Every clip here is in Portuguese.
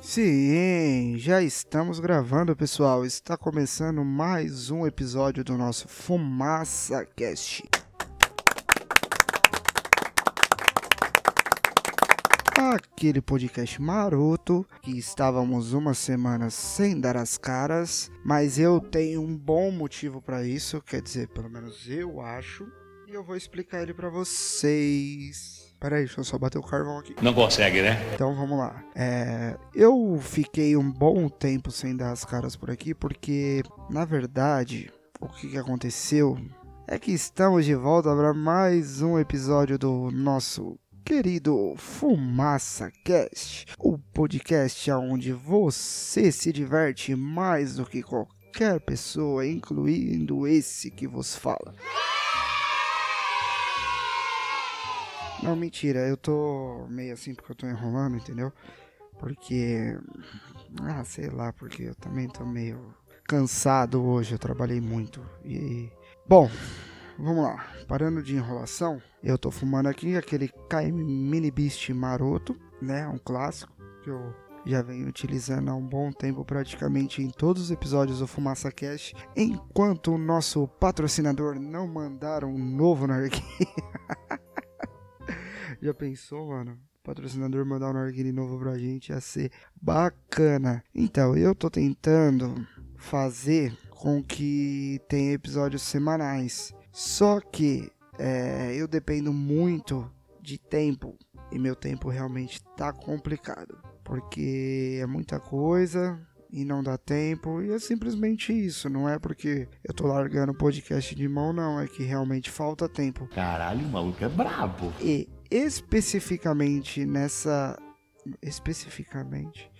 Sim, já estamos gravando, pessoal. Está começando mais um episódio do nosso Fumaça Cast. Aquele podcast maroto que estávamos uma semana sem dar as caras, mas eu tenho um bom motivo para isso, quer dizer, pelo menos eu acho, e eu vou explicar ele para vocês. Peraí, deixa eu só bater o carvão aqui. Não consegue, né? Então vamos lá. É, eu fiquei um bom tempo sem dar as caras por aqui, porque na verdade o que, que aconteceu é que estamos de volta para mais um episódio do nosso querido Fumaça Cast, o podcast onde você se diverte mais do que qualquer pessoa, incluindo esse que vos fala. Não, mentira, eu tô meio assim porque eu tô enrolando, entendeu? Porque. Ah, sei lá, porque eu também tô meio cansado hoje, eu trabalhei muito. E. Bom, vamos lá. Parando de enrolação, eu tô fumando aqui aquele KM Mini Beast maroto, né? Um clássico que eu já venho utilizando há um bom tempo, praticamente em todos os episódios do Fumaça Cash, enquanto o nosso patrocinador não mandar um novo narguilé. Já pensou, mano? patrocinador mandar um narguile novo pra gente ia ser bacana. Então, eu tô tentando fazer com que tenha episódios semanais. Só que é, eu dependo muito de tempo. E meu tempo realmente tá complicado. Porque é muita coisa, e não dá tempo, e é simplesmente isso. Não é porque eu tô largando o podcast de mão, não. É que realmente falta tempo. Caralho, o maluco é brabo. E especificamente nessa. Especificamente.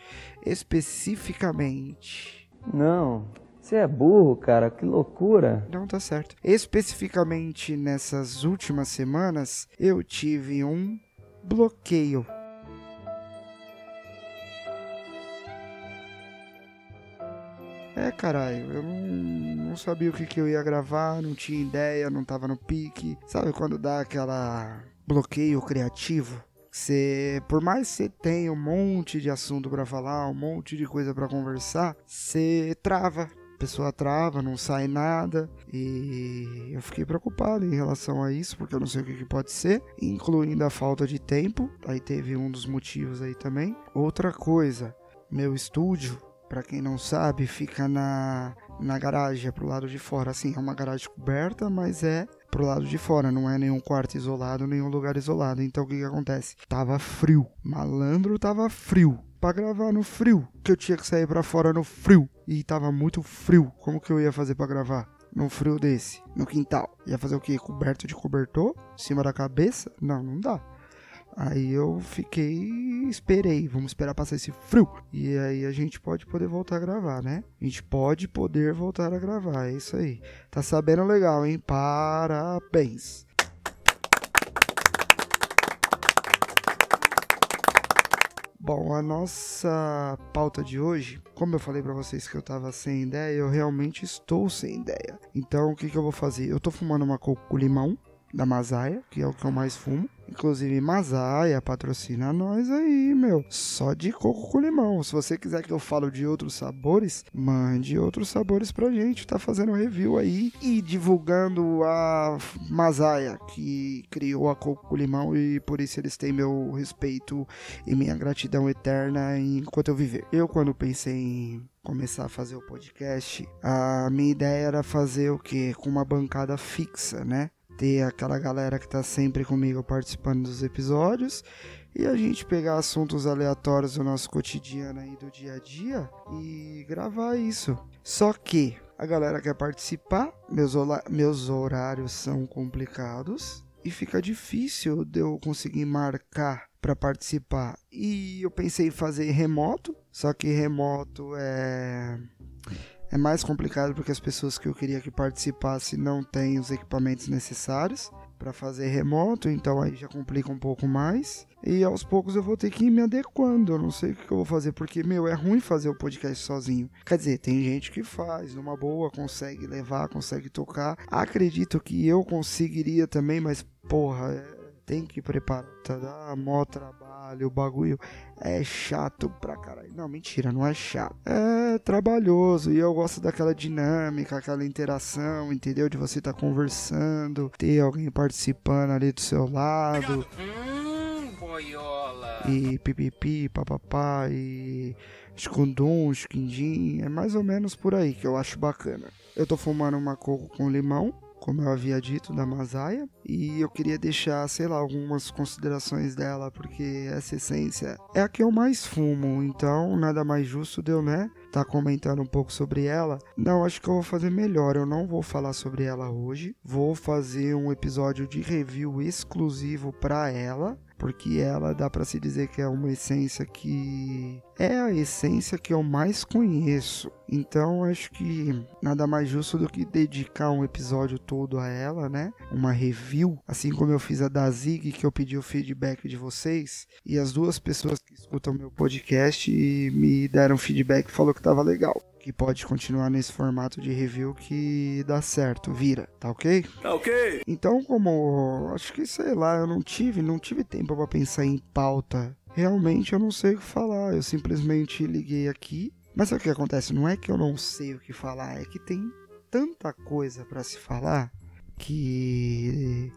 Especificamente. Não. Você é burro, cara, que loucura. Não tá certo. Especificamente nessas últimas semanas, eu tive um bloqueio. É, caralho, eu não, não sabia o que, que eu ia gravar, não tinha ideia, não tava no pique. Sabe quando dá aquela bloqueio criativo. Você, por mais que você tenha um monte de assunto para falar, um monte de coisa para conversar, você trava. Pessoa trava, não sai nada. E eu fiquei preocupado em relação a isso, porque eu não sei o que, que pode ser, incluindo a falta de tempo. Aí teve um dos motivos aí também. Outra coisa, meu estúdio, para quem não sabe, fica na na garagem, é pro lado de fora. Assim, é uma garagem coberta, mas é pro lado de fora, não é nenhum quarto isolado, nenhum lugar isolado. Então o que que acontece? Tava frio. Malandro tava frio. Pra gravar no frio, que eu tinha que sair para fora no frio. E tava muito frio. Como que eu ia fazer para gravar? Num frio desse, no quintal. Ia fazer o quê? Coberto de cobertor? Em cima da cabeça? Não, não dá. Aí eu fiquei, esperei, vamos esperar passar esse frio. E aí a gente pode poder voltar a gravar, né? A gente pode poder voltar a gravar, é isso aí. Tá sabendo legal, hein? Parabéns. Bom, a nossa pauta de hoje, como eu falei para vocês que eu tava sem ideia, eu realmente estou sem ideia. Então, o que, que eu vou fazer? Eu tô fumando uma coco com limão da Masaia, que é o que eu mais fumo. Inclusive, Masaia patrocina nós aí, meu. Só de coco com limão. Se você quiser que eu fale de outros sabores, mande outros sabores pra gente. Tá fazendo review aí e divulgando a Masaia, que criou a coco com limão e por isso eles têm meu respeito e minha gratidão eterna enquanto eu viver. Eu, quando pensei em começar a fazer o podcast, a minha ideia era fazer o que? Com uma bancada fixa, né? Ter aquela galera que tá sempre comigo participando dos episódios e a gente pegar assuntos aleatórios do nosso cotidiano aí do dia a dia e gravar isso. Só que a galera quer participar, meus, meus horários são complicados e fica difícil de eu conseguir marcar para participar. E eu pensei em fazer remoto, só que remoto é é mais complicado porque as pessoas que eu queria que participasse não têm os equipamentos necessários. para fazer remoto, então aí já complica um pouco mais. E aos poucos eu vou ter que ir me adequando. Eu não sei o que eu vou fazer, porque, meu, é ruim fazer o podcast sozinho. Quer dizer, tem gente que faz numa boa, consegue levar, consegue tocar. Acredito que eu conseguiria também, mas, porra, tem que preparar, tá? Dá mó trabalho, o bagulho é chato pra caralho. Não, mentira, não é chato. É trabalhoso e eu gosto daquela dinâmica, aquela interação, entendeu? De você estar tá conversando, ter alguém participando ali do seu lado. Hum, boiola. E pipipi, papapá, e escundum, esquindim. É mais ou menos por aí que eu acho bacana. Eu tô fumando uma coco com limão como eu havia dito, da Masaia. E eu queria deixar, sei lá, algumas considerações dela, porque essa essência é a que eu mais fumo, então nada mais justo de eu, né, tá comentando um pouco sobre ela. Não, acho que eu vou fazer melhor, eu não vou falar sobre ela hoje. Vou fazer um episódio de review exclusivo para ela, porque ela dá para se dizer que é uma essência que é a essência que eu mais conheço. Então acho que nada mais justo do que dedicar um episódio todo a ela, né? Uma review, assim como eu fiz a da Zig, que eu pedi o feedback de vocês, e as duas pessoas que escutam meu podcast me deram feedback falou que tava legal que pode continuar nesse formato de review que dá certo, vira, tá ok? Tá ok. Então, como acho que sei lá, eu não tive, não tive tempo para pensar em pauta. Realmente eu não sei o que falar. Eu simplesmente liguei aqui. Mas sabe o que acontece? Não é que eu não sei o que falar, é que tem tanta coisa para se falar que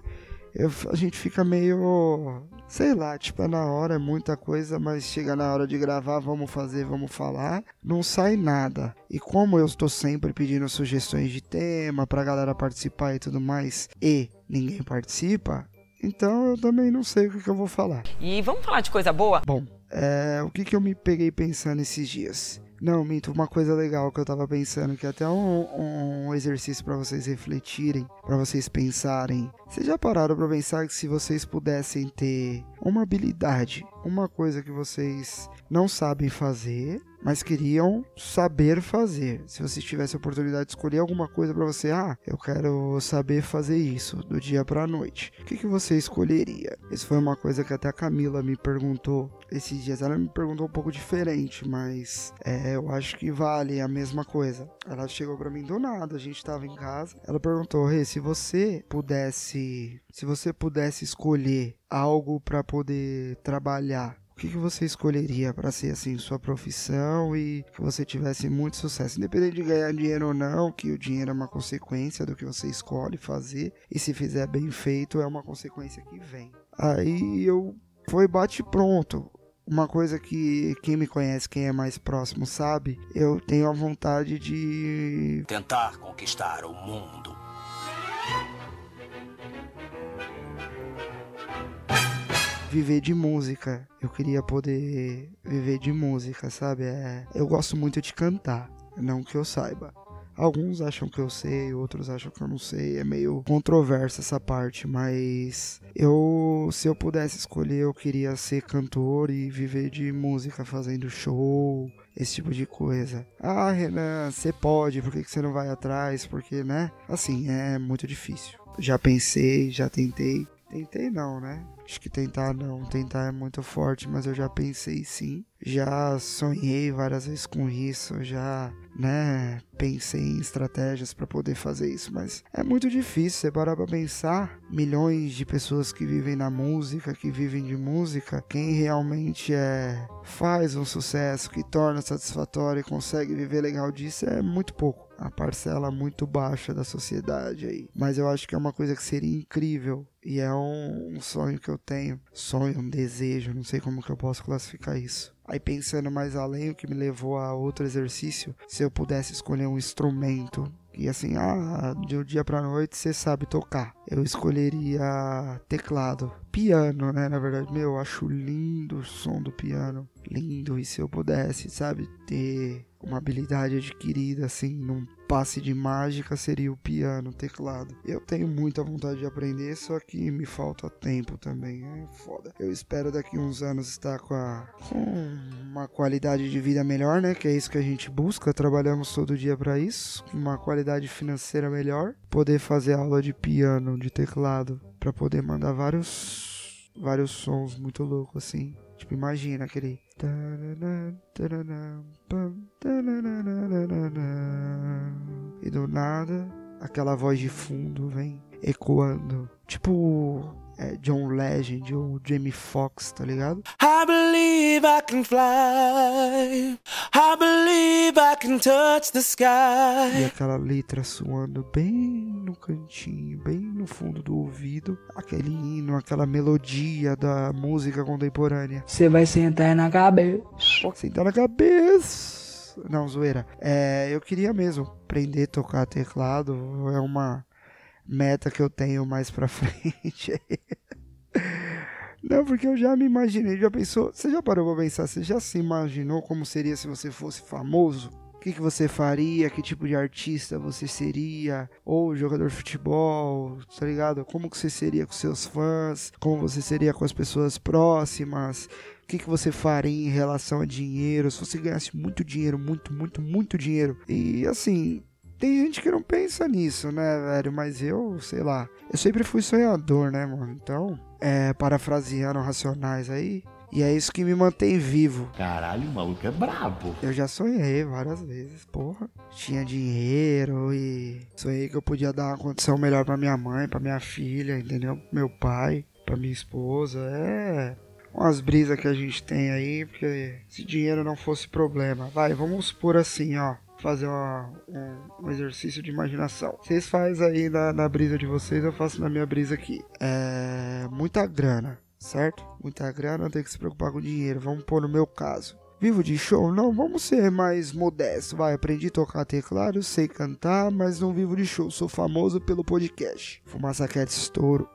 eu, a gente fica meio. Sei lá, tipo, é na hora, é muita coisa, mas chega na hora de gravar, vamos fazer, vamos falar, não sai nada. E como eu estou sempre pedindo sugestões de tema pra galera participar e tudo mais, e ninguém participa, então eu também não sei o que, que eu vou falar. E vamos falar de coisa boa? Bom, é, o que, que eu me peguei pensando esses dias? Não, minto, uma coisa legal que eu tava pensando, que é até um, um exercício para vocês refletirem, para vocês pensarem. Vocês já pararam para pensar que se vocês pudessem ter uma habilidade, uma coisa que vocês não sabem fazer, mas queriam saber fazer. Se você tivesse a oportunidade de escolher alguma coisa para você, ah, eu quero saber fazer isso do dia para a noite. O que, que você escolheria? Isso foi uma coisa que até a Camila me perguntou esses dias. Ela me perguntou um pouco diferente, mas é, eu acho que vale a mesma coisa. Ela chegou para mim do nada, a gente tava em casa. Ela perguntou: "Rê, se você pudesse, se você pudesse escolher algo para poder trabalhar que, que você escolheria para ser assim sua profissão e que você tivesse muito sucesso, independente de ganhar dinheiro ou não, que o dinheiro é uma consequência do que você escolhe fazer e se fizer bem feito é uma consequência que vem. Aí eu foi bate pronto. Uma coisa que quem me conhece, quem é mais próximo sabe, eu tenho a vontade de tentar conquistar o mundo. Viver de música. Eu queria poder viver de música, sabe? É, eu gosto muito de cantar, não que eu saiba. Alguns acham que eu sei, outros acham que eu não sei. É meio controversa essa parte, mas eu, se eu pudesse escolher, eu queria ser cantor e viver de música, fazendo show, esse tipo de coisa. Ah, Renan, você pode, por que você não vai atrás? Porque, né? Assim, é muito difícil. Já pensei, já tentei. Tentei não, né? Acho que tentar não, tentar é muito forte, mas eu já pensei sim. Já sonhei várias vezes com isso, já, né, pensei em estratégias para poder fazer isso, mas é muito difícil você parar para pensar. Milhões de pessoas que vivem na música, que vivem de música, quem realmente é faz um sucesso, que torna satisfatório e consegue viver legal disso é muito pouco a parcela muito baixa da sociedade aí. Mas eu acho que é uma coisa que seria incrível e é um, um, sonho que eu tenho. Sonho, um desejo, não sei como que eu posso classificar isso. Aí pensando mais além, o que me levou a outro exercício, se eu pudesse escolher um instrumento e assim, ah, de um dia pra noite você sabe tocar. Eu escolheria teclado. Piano, né? Na verdade, meu, eu acho lindo o som do piano. Lindo. E se eu pudesse, sabe, ter uma habilidade adquirida assim num passe de mágica seria o piano, o teclado. Eu tenho muita vontade de aprender, só que me falta tempo também. É foda. Eu espero daqui uns anos estar com, a, com uma qualidade de vida melhor, né? Que é isso que a gente busca. Trabalhamos todo dia para isso. Uma qualidade financeira melhor. Poder fazer aula de piano, de teclado pra poder mandar vários vários sons muito loucos assim. Tipo, imagina aquele e do nada aquela voz de fundo vem ecoando, tipo é, John Legend ou Jamie Foxx, tá ligado? I believe I can fly. I believe I can touch the E sky. aquela letra soando bem no cantinho, bem no fundo do ouvido, aquele hino, aquela melodia da música contemporânea. Você vai sentar na cabeça. Sentar na cabeça. Não, zoeira. É, eu queria mesmo aprender a tocar teclado. É uma meta que eu tenho mais pra frente. Não, porque eu já me imaginei, já pensou? Você já parou pra pensar? Você já se imaginou como seria se você fosse famoso? O que, que você faria? Que tipo de artista você seria? Ou jogador de futebol, tá ligado? Como que você seria com seus fãs? Como você seria com as pessoas próximas? O que, que você faria em relação a dinheiro? Se você ganhasse muito dinheiro, muito, muito, muito dinheiro. E assim, tem gente que não pensa nisso, né, velho? Mas eu, sei lá. Eu sempre fui sonhador, né, mano? Então, é, parafraseando Racionais aí. E é isso que me mantém vivo. Caralho, o maluco é brabo. Eu já sonhei várias vezes, porra. Tinha dinheiro e sonhei que eu podia dar uma condição melhor pra minha mãe, pra minha filha, entendeu? Meu pai, pra minha esposa. É umas brisas que a gente tem aí, porque se dinheiro não fosse problema. Vai, vamos supor assim, ó. Fazer uma- um, um exercício de imaginação. Vocês fazem aí na, na brisa de vocês, eu faço na minha brisa aqui. É. Muita grana, certo? Muita grana, tem que se preocupar com dinheiro. Vamos pôr no meu caso. Vivo de show? Não, vamos ser mais modesto. Vai, aprendi a tocar teclado, sei cantar, mas não vivo de show. Sou famoso pelo podcast. Fumaça Cat estouro.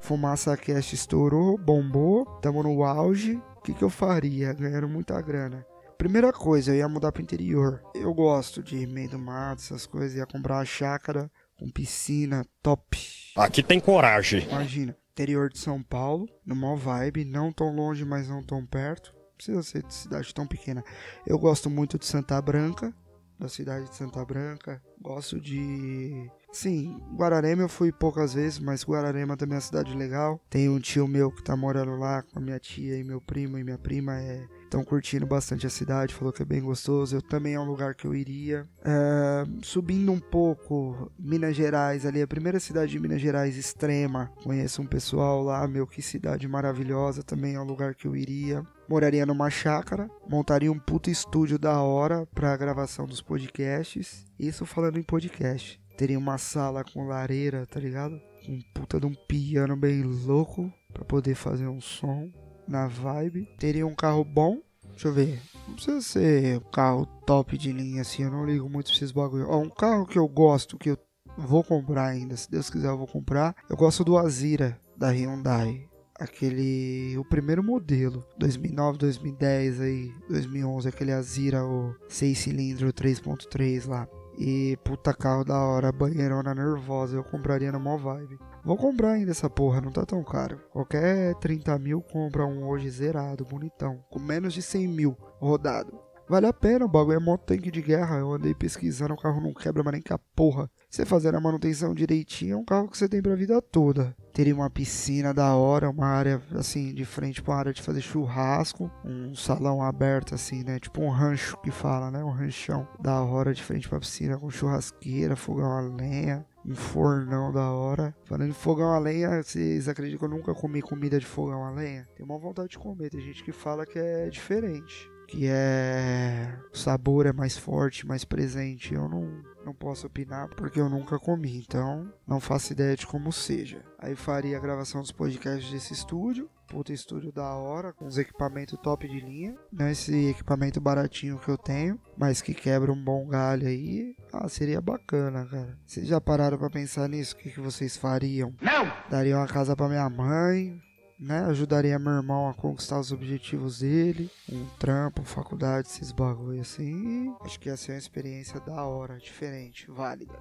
Fumaça Cast estourou, bombou, tamo no auge. O que, que eu faria? Ganhando muita grana. Primeira coisa, eu ia mudar pro interior. Eu gosto de meio do mato, essas coisas. Ia comprar uma chácara com piscina top. Aqui tem coragem. Imagina, interior de São Paulo, numa vibe, não tão longe, mas não tão perto. Não precisa ser de cidade tão pequena. Eu gosto muito de Santa Branca, da cidade de Santa Branca. Gosto de. Sim, Guararema eu fui poucas vezes, mas Guararema também é uma cidade legal. Tem um tio meu que tá morando lá com a minha tia e meu primo e minha prima é estão curtindo bastante a cidade, falou que é bem gostoso. Eu também é um lugar que eu iria. É, subindo um pouco, Minas Gerais, ali, a primeira cidade de Minas Gerais, Extrema. Conheço um pessoal lá, meu, que cidade maravilhosa, também é um lugar que eu iria. Moraria numa chácara, montaria um puto estúdio da hora pra gravação dos podcasts. Isso falando em podcast. Teria uma sala com lareira, tá ligado? Com um puta de um piano bem louco pra poder fazer um som na vibe. Teria um carro bom. Deixa eu ver. Não precisa ser um carro top de linha assim. Eu não ligo muito pra esses bagulho. Ó, um carro que eu gosto, que eu vou comprar ainda. Se Deus quiser, eu vou comprar. Eu gosto do Azira da Hyundai. Aquele. O primeiro modelo. 2009, 2010, aí. 2011. Aquele Azira, o 6 cilindro 3.3 lá. E puta carro da hora, banheirona nervosa. Eu compraria na mó vibe. Vou comprar ainda essa porra, não tá tão caro. Qualquer 30 mil compra um hoje zerado, bonitão. Com menos de 100 mil rodado. Vale a pena, o bagulho é mó tanque de guerra. Eu andei pesquisando, o carro não quebra mais nem com a porra. Você fazendo a manutenção direitinho, é um carro que você tem pra vida toda. Teria uma piscina da hora, uma área assim, de frente pra uma área de fazer churrasco. Um salão aberto assim, né? Tipo um rancho que fala, né? Um ranchão da hora de frente pra piscina, com churrasqueira, fogão a lenha um fornão da hora. Falando em fogão a lenha, vocês acreditam que eu nunca comi comida de fogão a lenha? Tenho uma vontade de comer, tem gente que fala que é diferente. Que é. O sabor é mais forte, mais presente. Eu não, não posso opinar porque eu nunca comi, então não faço ideia de como seja. Aí faria a gravação dos podcasts desse estúdio. Puta estúdio da hora, com os equipamentos top de linha. Não esse equipamento baratinho que eu tenho, mas que quebra um bom galho aí. Ah, seria bacana, cara. Vocês já pararam pra pensar nisso? O que, que vocês fariam? Não! Daria uma casa pra minha mãe, né? Ajudaria meu irmão a conquistar os objetivos dele. Um trampo, faculdade, esses bagulho assim. Acho que ia ser uma experiência da hora, diferente, válida.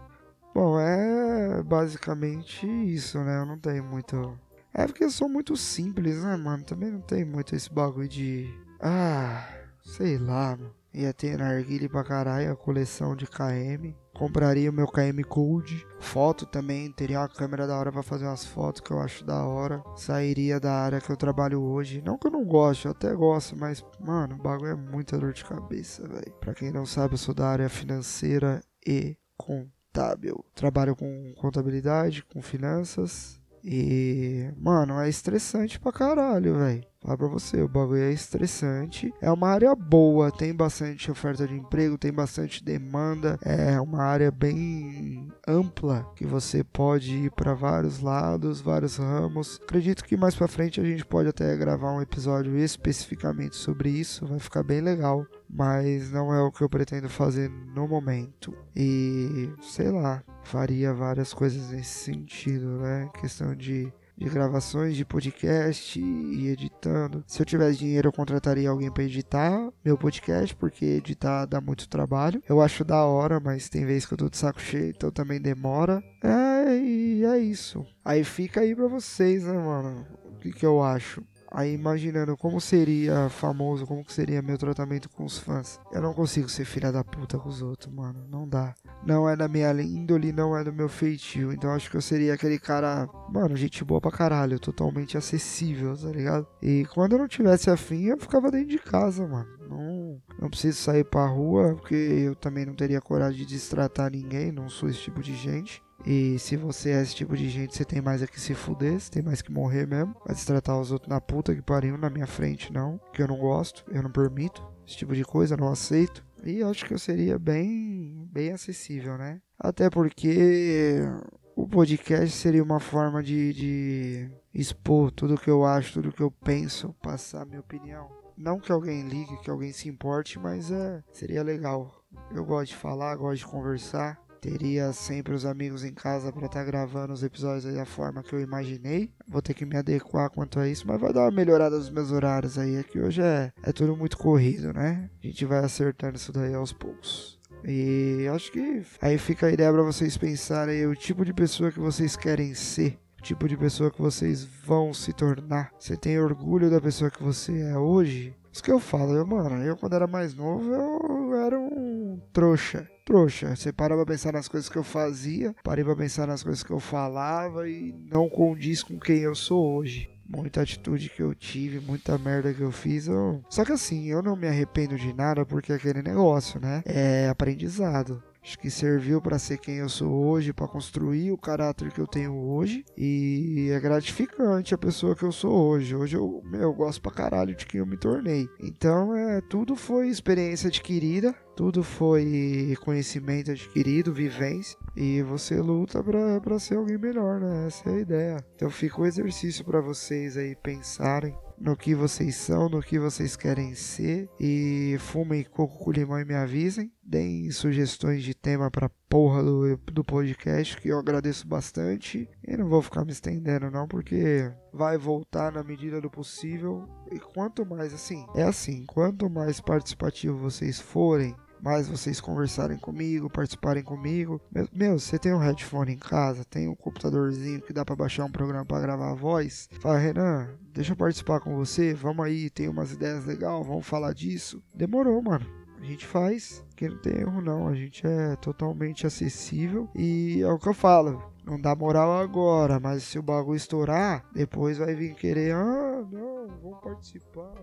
Bom, é basicamente isso, né? Eu não tenho muito. É porque eu sou muito simples, né, mano? Também não tem muito esse bagulho de. Ah, sei lá, mano. Ia ter narguile pra caralho, a coleção de KM. Compraria o meu KM Code. Foto também, teria uma câmera da hora para fazer umas fotos que eu acho da hora. Sairia da área que eu trabalho hoje. Não que eu não goste, eu até gosto, mas, mano, o bagulho é muita dor de cabeça, velho. Pra quem não sabe, eu sou da área financeira e contábil. Trabalho com contabilidade, com finanças. E, mano, é estressante pra caralho, velho. Falar pra você, o bagulho é estressante. É uma área boa, tem bastante oferta de emprego, tem bastante demanda. É uma área bem ampla que você pode ir para vários lados, vários ramos. Acredito que mais para frente a gente pode até gravar um episódio especificamente sobre isso, vai ficar bem legal. Mas não é o que eu pretendo fazer no momento. E sei lá, faria várias coisas nesse sentido, né? Questão de de gravações de podcast e editando. Se eu tivesse dinheiro, eu contrataria alguém para editar meu podcast, porque editar dá muito trabalho. Eu acho da hora, mas tem vezes que eu tô de saco cheio, então também demora. É, e é isso. Aí fica aí pra vocês, né, mano? O que, que eu acho? Aí imaginando como seria famoso, como que seria meu tratamento com os fãs. Eu não consigo ser filha da puta com os outros, mano. Não dá. Não é da minha índole, não é do meu feitio. Então acho que eu seria aquele cara, mano, gente boa pra caralho, totalmente acessível, tá ligado? E quando eu não tivesse afim, eu ficava dentro de casa, mano. Não, não preciso sair pra rua, porque eu também não teria coragem de destratar ninguém, não sou esse tipo de gente. E se você é esse tipo de gente, você tem mais é que se fuder, você tem mais que morrer mesmo. Vai destratar os outros na puta que pariu na minha frente, não. Que eu não gosto, eu não permito. Esse tipo de coisa, não aceito. E acho que eu seria bem, bem acessível, né? Até porque o podcast seria uma forma de, de expor tudo que eu acho, tudo que eu penso, passar minha opinião. Não que alguém ligue, que alguém se importe, mas é, seria legal. Eu gosto de falar, gosto de conversar teria sempre os amigos em casa para estar tá gravando os episódios da forma que eu imaginei. Vou ter que me adequar quanto a isso, mas vai dar uma melhorada nos meus horários aí. É que hoje é, é tudo muito corrido, né? A gente vai acertando isso daí aos poucos. E acho que aí fica a ideia para vocês pensarem o tipo de pessoa que vocês querem ser tipo de pessoa que vocês vão se tornar. Você tem orgulho da pessoa que você é hoje? Isso que eu falo, eu, mano, eu quando era mais novo, eu era um trouxa. Trouxa. Você para pra pensar nas coisas que eu fazia, parei pra pensar nas coisas que eu falava e não condiz com quem eu sou hoje. Muita atitude que eu tive, muita merda que eu fiz. Eu... Só que assim, eu não me arrependo de nada porque é aquele negócio, né? É aprendizado. Acho que serviu para ser quem eu sou hoje, para construir o caráter que eu tenho hoje. E é gratificante a pessoa que eu sou hoje. Hoje eu, meu, eu gosto pra caralho de quem eu me tornei. Então, é, tudo foi experiência adquirida, tudo foi conhecimento adquirido, vivência. E você luta para ser alguém melhor, né? Essa é a ideia. Então fica o exercício para vocês aí pensarem no que vocês são, no que vocês querem ser. E fumem coco com limão e me avisem. Deem sugestões de tema pra porra do, do podcast, que eu agradeço bastante. E não vou ficar me estendendo, não, porque vai voltar na medida do possível. E quanto mais assim, é assim, quanto mais participativo vocês forem, mais vocês conversarem comigo, participarem comigo. Meu, você tem um headphone em casa, tem um computadorzinho que dá para baixar um programa para gravar a voz. Fala, Renan, deixa eu participar com você, vamos aí, tem umas ideias legais, vamos falar disso. Demorou, mano. A gente faz, que não tem erro não, a gente é totalmente acessível e é o que eu falo. Não dá moral agora, mas se o bagulho estourar, depois vai vir querer, ah, não, vamos participar.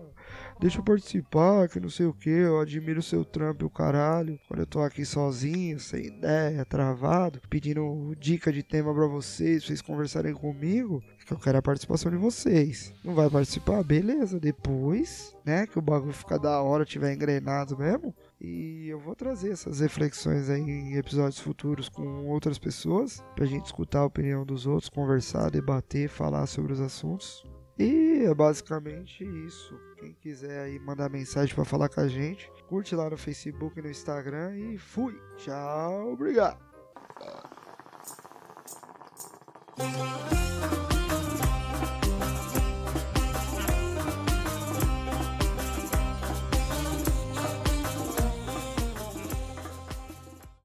Deixa eu participar, que não sei o que, eu admiro o seu trampo e o caralho. Quando eu tô aqui sozinho, sem ideia, travado, pedindo dica de tema para vocês, pra vocês conversarem comigo, eu quero a participação de vocês. Não vai participar? Beleza, depois, né, que o bagulho fica da hora, tiver engrenado mesmo, e eu vou trazer essas reflexões aí em episódios futuros com outras pessoas, pra gente escutar a opinião dos outros, conversar, debater, falar sobre os assuntos. E é basicamente isso. Quem quiser aí mandar mensagem para falar com a gente, curte lá no Facebook e no Instagram e fui. Tchau, obrigado.